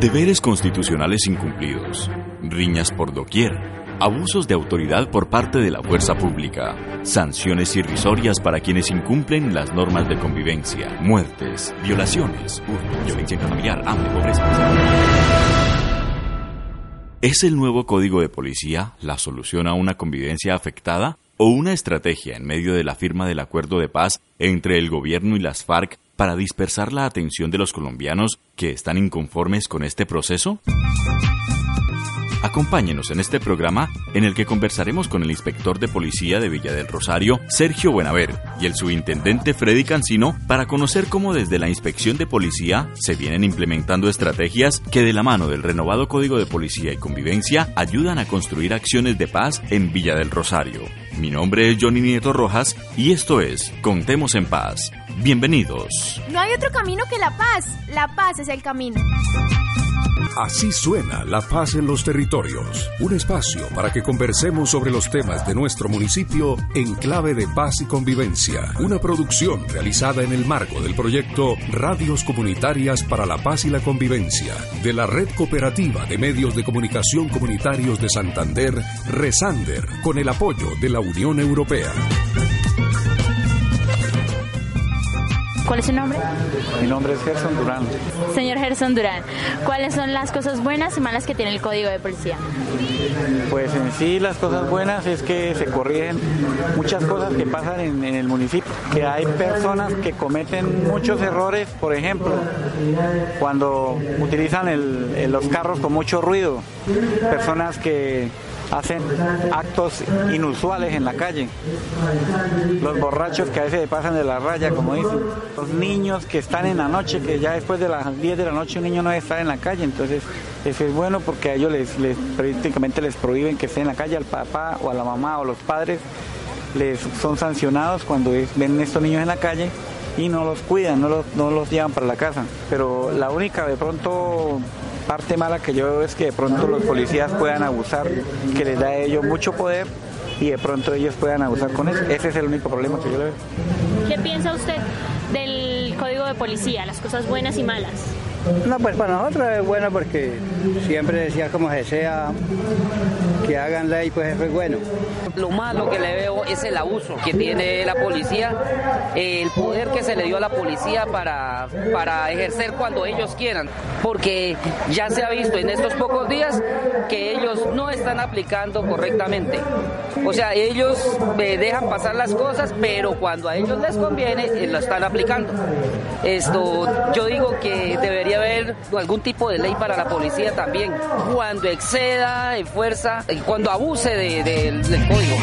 Deberes constitucionales incumplidos, riñas por doquier, abusos de autoridad por parte de la fuerza pública, sanciones irrisorias para quienes incumplen las normas de convivencia, muertes, violaciones, violencia familiar, hambre, pobreza. ¿Es el nuevo código de policía la solución a una convivencia afectada o una estrategia en medio de la firma del acuerdo de paz entre el gobierno y las FARC para dispersar la atención de los colombianos que están inconformes con este proceso? Acompáñenos en este programa en el que conversaremos con el inspector de policía de Villa del Rosario, Sergio Buenaver, y el subintendente Freddy Cancino para conocer cómo desde la inspección de policía se vienen implementando estrategias que de la mano del renovado Código de Policía y Convivencia ayudan a construir acciones de paz en Villa del Rosario. Mi nombre es Johnny Nieto Rojas y esto es Contemos en Paz. Bienvenidos. No hay otro camino que la paz. La paz es el camino. Así suena La Paz en los Territorios, un espacio para que conversemos sobre los temas de nuestro municipio en clave de paz y convivencia, una producción realizada en el marco del proyecto Radios Comunitarias para la Paz y la Convivencia de la Red Cooperativa de Medios de Comunicación Comunitarios de Santander, Resander, con el apoyo de la Unión Europea. ¿Cuál es su nombre? Mi nombre es Gerson Durán. Señor Gerson Durán, ¿cuáles son las cosas buenas y malas que tiene el código de policía? Pues en sí las cosas buenas es que se corrigen muchas cosas que pasan en, en el municipio, que hay personas que cometen muchos errores, por ejemplo, cuando utilizan el- el- los carros con mucho ruido, personas que hacen actos inusuales en la calle, los borrachos que a veces pasan de la raya, como dicen, los niños que están en la noche, que ya después de las 10 de la noche un niño no debe estar en la calle, entonces eso es bueno porque a ellos les, prácticamente les prohíben que estén en la calle, al papá o a la mamá o los padres les son sancionados cuando ven estos niños en la calle y no los cuidan, no los, no los llevan para la casa. Pero la única de pronto parte mala que yo veo es que de pronto los policías puedan abusar, que les da a ellos mucho poder y de pronto ellos puedan abusar con eso. Ese es el único problema que yo le veo. ¿Qué piensa usted del código de policía, las cosas buenas y malas? No, pues para nosotros es bueno porque siempre decía como se sea que hagan ley, pues es bueno. Lo malo que le veo es el abuso que tiene la policía, el poder que se le dio a la policía para, para ejercer cuando ellos quieran, porque ya se ha visto en estos pocos días que ellos no están aplicando correctamente. O sea, ellos eh, dejan pasar las cosas, pero cuando a ellos les conviene, eh, lo están aplicando. Esto, yo digo que debería haber algún tipo de ley para la policía también, cuando exceda en fuerza, y cuando abuse de- de- del código.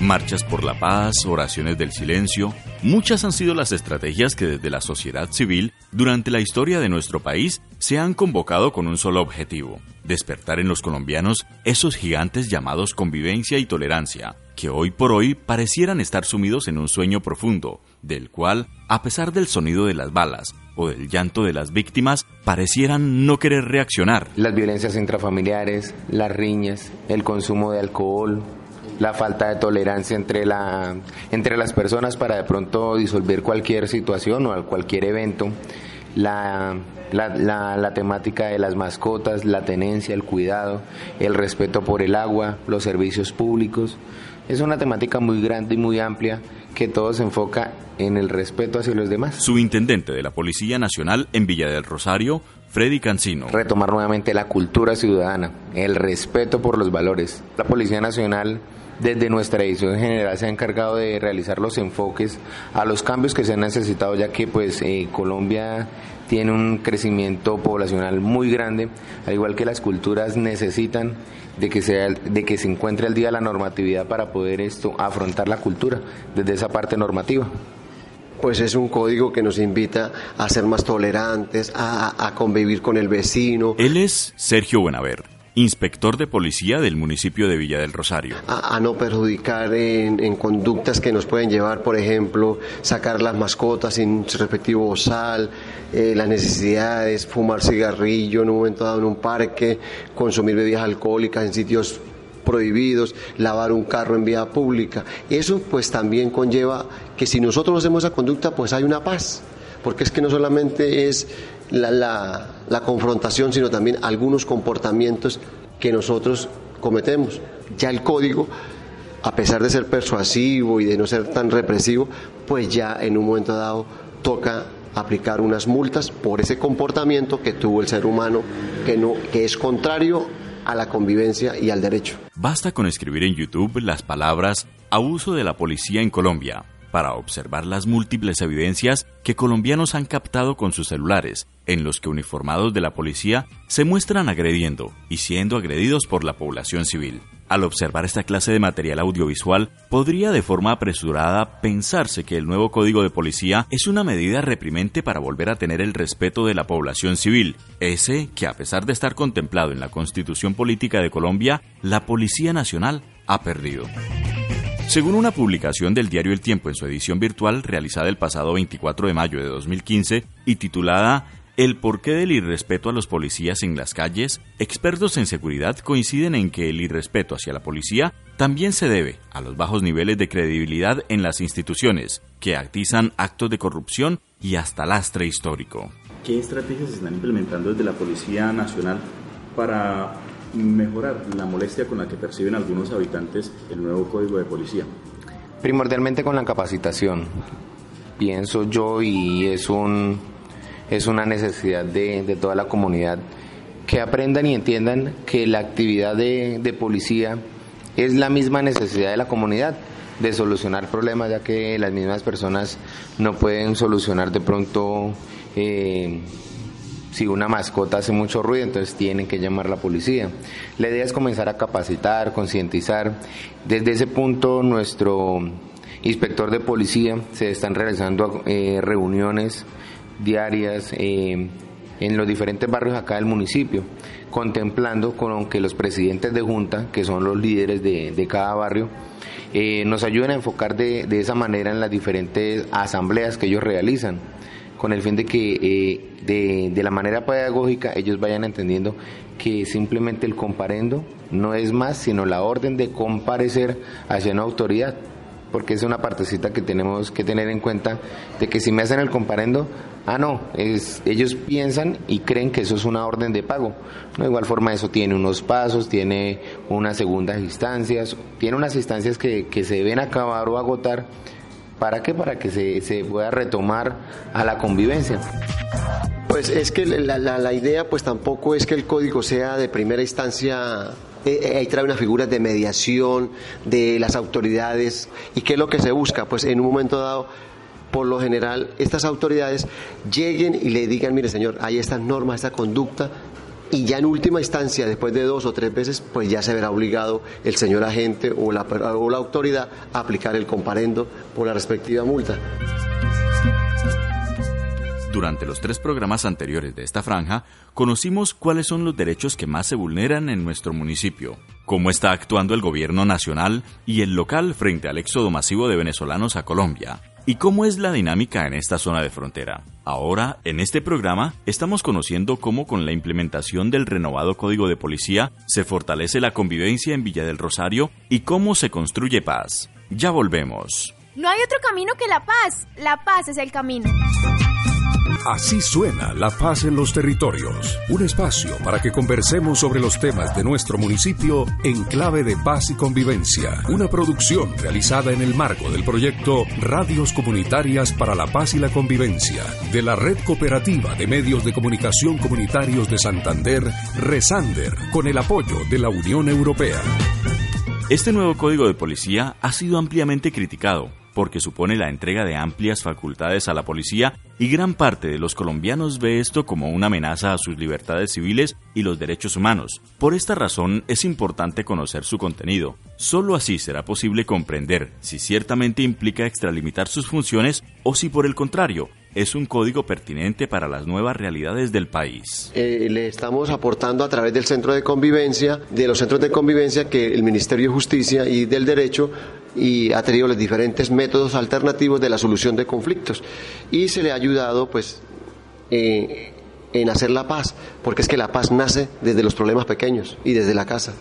Marchas por la paz, oraciones del silencio, muchas han sido las estrategias que desde la sociedad civil, durante la historia de nuestro país, se han convocado con un solo objetivo, despertar en los colombianos esos gigantes llamados convivencia y tolerancia, que hoy por hoy parecieran estar sumidos en un sueño profundo, del cual, a pesar del sonido de las balas o del llanto de las víctimas, parecieran no querer reaccionar. Las violencias intrafamiliares, las riñas, el consumo de alcohol, la falta de tolerancia entre, la, entre las personas para de pronto disolver cualquier situación o cualquier evento, la temática de las mascotas, la tenencia, el cuidado, el respeto por el agua, los servicios públicos. Es una temática muy grande y muy amplia que todo se enfoca en el respeto hacia los demás. Subintendente de la Policía Nacional en Villa del Rosario, Freddy Cancino. retomar nuevamente la cultura ciudadana, el respeto por los valores. La Policía Nacional, desde nuestra edición general, se ha encargado de realizar los enfoques a los cambios que se han necesitado, ya que pues eh, Colombia tiene un crecimiento poblacional muy grande, al igual que las culturas necesitan de que, sea, de que se encuentre al día la normatividad para poder esto afrontar la cultura desde esa parte normativa. pues es un código que nos invita a ser más tolerantes, a, convivir con el vecino. Él es Sergio Buenaver, inspector de policía del municipio de Villa del Rosario. A, no perjudicar en, conductas que nos pueden llevar, por ejemplo, sacar las mascotas sin su respectivo bozal, eh, las necesidades, fumar cigarrillo en un momento dado en un parque, consumir bebidas alcohólicas en sitios prohibidos, lavar un carro en vía pública. Eso pues también conlleva que si nosotros hacemos esa conducta pues hay una paz, porque es que no solamente es la, la, confrontación, sino también algunos comportamientos que nosotros cometemos. Ya el código a pesar de ser persuasivo y de no ser tan represivo, pues ya en un momento dado toca aplicar unas multas por ese comportamiento que tuvo el ser humano que no que es contrario a la convivencia y al derecho. Basta con escribir en YouTube las palabras abuso de la policía en Colombia para observar las múltiples evidencias que colombianos han captado con sus celulares, en los que uniformados de la policía se muestran agrediendo y siendo agredidos por la población civil. Al observar esta clase de material audiovisual, podría de forma apresurada pensarse que el nuevo Código de Policía es una medida reprimente para volver a tener el respeto de la población civil, ese que a pesar de estar contemplado en la Constitución Política de Colombia, la Policía Nacional ha perdido. Según una publicación del diario El Tiempo en su edición virtual realizada el pasado 24 de mayo de 2015 y titulada El porqué del irrespeto a los policías en las calles, expertos en seguridad coinciden en que el irrespeto hacia la policía también se debe a los bajos niveles de credibilidad en las instituciones, que actizan actos de corrupción y hasta lastre histórico. ¿Qué estrategias están implementando desde la Policía Nacional para mejorar la molestia con la que perciben algunos habitantes el nuevo código de policía? Primordialmente con la capacitación, pienso yo, y es, un, es una necesidad de, de toda la comunidad que aprendan y entiendan que la actividad de, de, policía es la misma necesidad de la comunidad de solucionar problemas, ya que las mismas personas no pueden solucionar de pronto eh, si una mascota hace mucho ruido, entonces tienen que llamar a la policía. La idea es comenzar a capacitar, concientizar. Desde ese punto, nuestro inspector de policía se están realizando eh, reuniones diarias eh, en los diferentes barrios acá del municipio, contemplando con que los presidentes de junta, que son los líderes de, cada barrio, eh, nos ayuden a enfocar de, de esa manera en las diferentes asambleas que ellos realizan con el fin de que eh, de, de, la manera pedagógica ellos vayan entendiendo que simplemente el comparendo no es más sino la orden de comparecer hacia una autoridad porque es una partecita que tenemos que tener en cuenta de que si me hacen el comparendo, ah no, es, ellos piensan y creen que eso es una orden de pago. De igual forma eso tiene unos pasos, tiene unas segundas instancias, tiene unas instancias que, que se deben acabar o agotar ¿Para qué? Para que se, se pueda retomar a la convivencia. Pues es que la, la, idea pues tampoco es que el código sea de primera instancia eh, eh, ahí trae una figura de mediación de las autoridades y qué es lo que se busca pues en un momento dado por lo general estas autoridades lleguen y le digan mire señor hay estas normas esta conducta y ya en última instancia, después de dos o tres veces, pues ya se verá obligado el señor agente o la, o la autoridad a aplicar el comparendo por la respectiva multa. Durante los tres programas anteriores de esta franja, conocimos cuáles son los derechos que más se vulneran en nuestro municipio, cómo está actuando el gobierno nacional y el local frente al éxodo masivo de venezolanos a Colombia, ¿Y cómo es la dinámica en esta zona de frontera? Ahora, en este programa, estamos conociendo cómo con la implementación del renovado Código de Policía se fortalece la convivencia en Villa del Rosario y cómo se construye paz. Ya volvemos. No hay otro camino que la paz. La paz es el camino. Así suena La Paz en los Territorios, un espacio para que conversemos sobre los temas de nuestro municipio en clave de paz y convivencia, una producción realizada en el marco del proyecto Radios Comunitarias para la Paz y la Convivencia de la Red Cooperativa de Medios de Comunicación Comunitarios de Santander, Resander, con el apoyo de la Unión Europea. Este nuevo código de policía ha sido ampliamente criticado porque supone la entrega de amplias facultades a la policía y gran parte de los colombianos ve esto como una amenaza a sus libertades civiles y los derechos humanos. Por esta razón es importante conocer su contenido. Solo así será posible comprender si ciertamente implica extralimitar sus funciones o si por el contrario es un código pertinente para las nuevas realidades del país. Eh, le estamos aportando a través del centro de convivencia, de los centros de convivencia que el Ministerio de Justicia y del Derecho y ha tenido los diferentes métodos alternativos de la solución de conflictos y se le ha ayudado pues eh, en hacer la paz, porque es que la paz nace desde los problemas pequeños y desde la casa.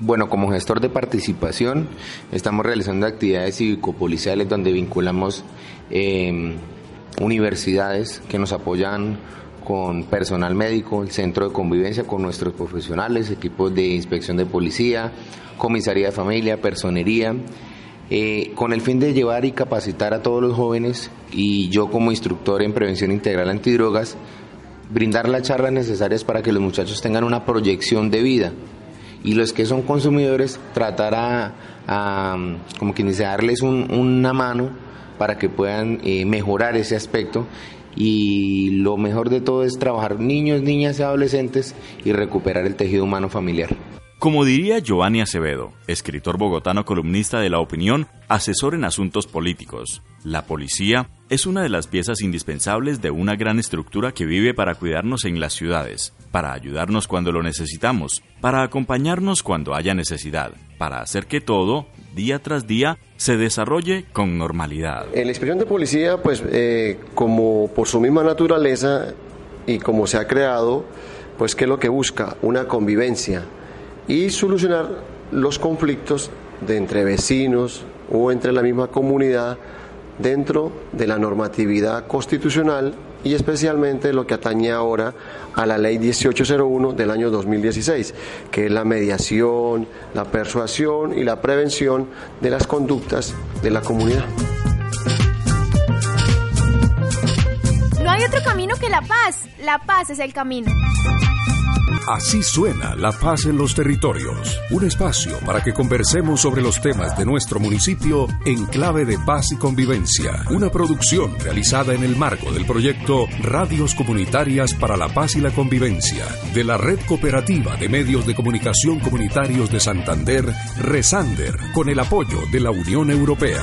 Bueno, como gestor de participación estamos realizando actividades cívico-policiales donde vinculamos eh, universidades que nos apoyan con personal médico, el centro de convivencia con nuestros profesionales, equipos de inspección de policía, comisaría de familia, personería, eh, con el fin de llevar y capacitar a todos los jóvenes y yo como instructor en prevención integral antidrogas, brindar las charlas necesarias para que los muchachos tengan una proyección de vida y los que son consumidores tratar a, como quien dice, darles una mano para que puedan eh, mejorar ese aspecto y lo mejor de todo es trabajar niños, niñas y adolescentes y recuperar el tejido humano familiar. Como diría Giovanni Acevedo, escritor bogotano columnista de La Opinión, asesor en asuntos políticos, la policía es una de las piezas indispensables de una gran estructura que vive para cuidarnos en las ciudades, para ayudarnos cuando lo necesitamos, para acompañarnos cuando haya necesidad, para hacer que todo, día tras día, se desarrolle con normalidad. En la inspección de policía, pues eh, como por su misma naturaleza y como se ha creado, pues ¿qué es lo que busca? Una convivencia y solucionar los conflictos de entre vecinos o entre la misma comunidad dentro de la normatividad constitucional y especialmente lo que atañe ahora a la ley 1801 del año 2016, que es la mediación, la persuasión y la prevención de las conductas de la comunidad. No hay otro camino que la paz, la paz es el camino. Así suena La Paz en los Territorios, un espacio para que conversemos sobre los temas de nuestro municipio en clave de paz y convivencia, una producción realizada en el marco del proyecto Radios Comunitarias para la Paz y la Convivencia de la Red Cooperativa de Medios de Comunicación Comunitarios de Santander, Resander, con el apoyo de la Unión Europea.